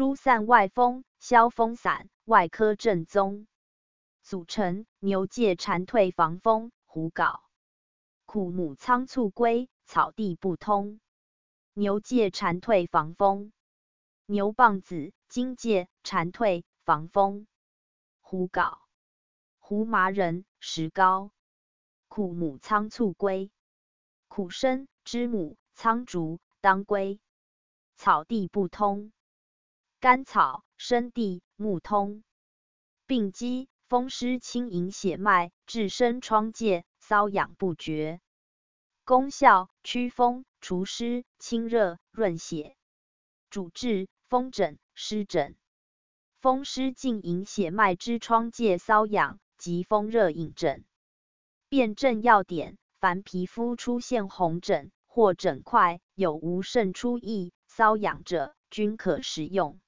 疏散外风，消风散，外科正宗。组成：牛界蝉退防风，胡縞。苦母仓促归，草地不通。牛界蝉退防风。牛蒡子，荆芥，蝉退防风。胡縞。胡麻仁，石膏。苦母仓促归。苦参，知母，苍竹，当归。草地不通。甘草，生地，木通。病机。风湿清营血脉，治生疮疥，瘙痒不绝。功效：驱风、除湿、清热、润血。主治：风疹、湿疹。风湿浸淫血脉之疮疥瘙痒及风热引疹。辨证要点：凡皮肤出现红疹或疹块，有无渗出液、瘙痒者，均可食用。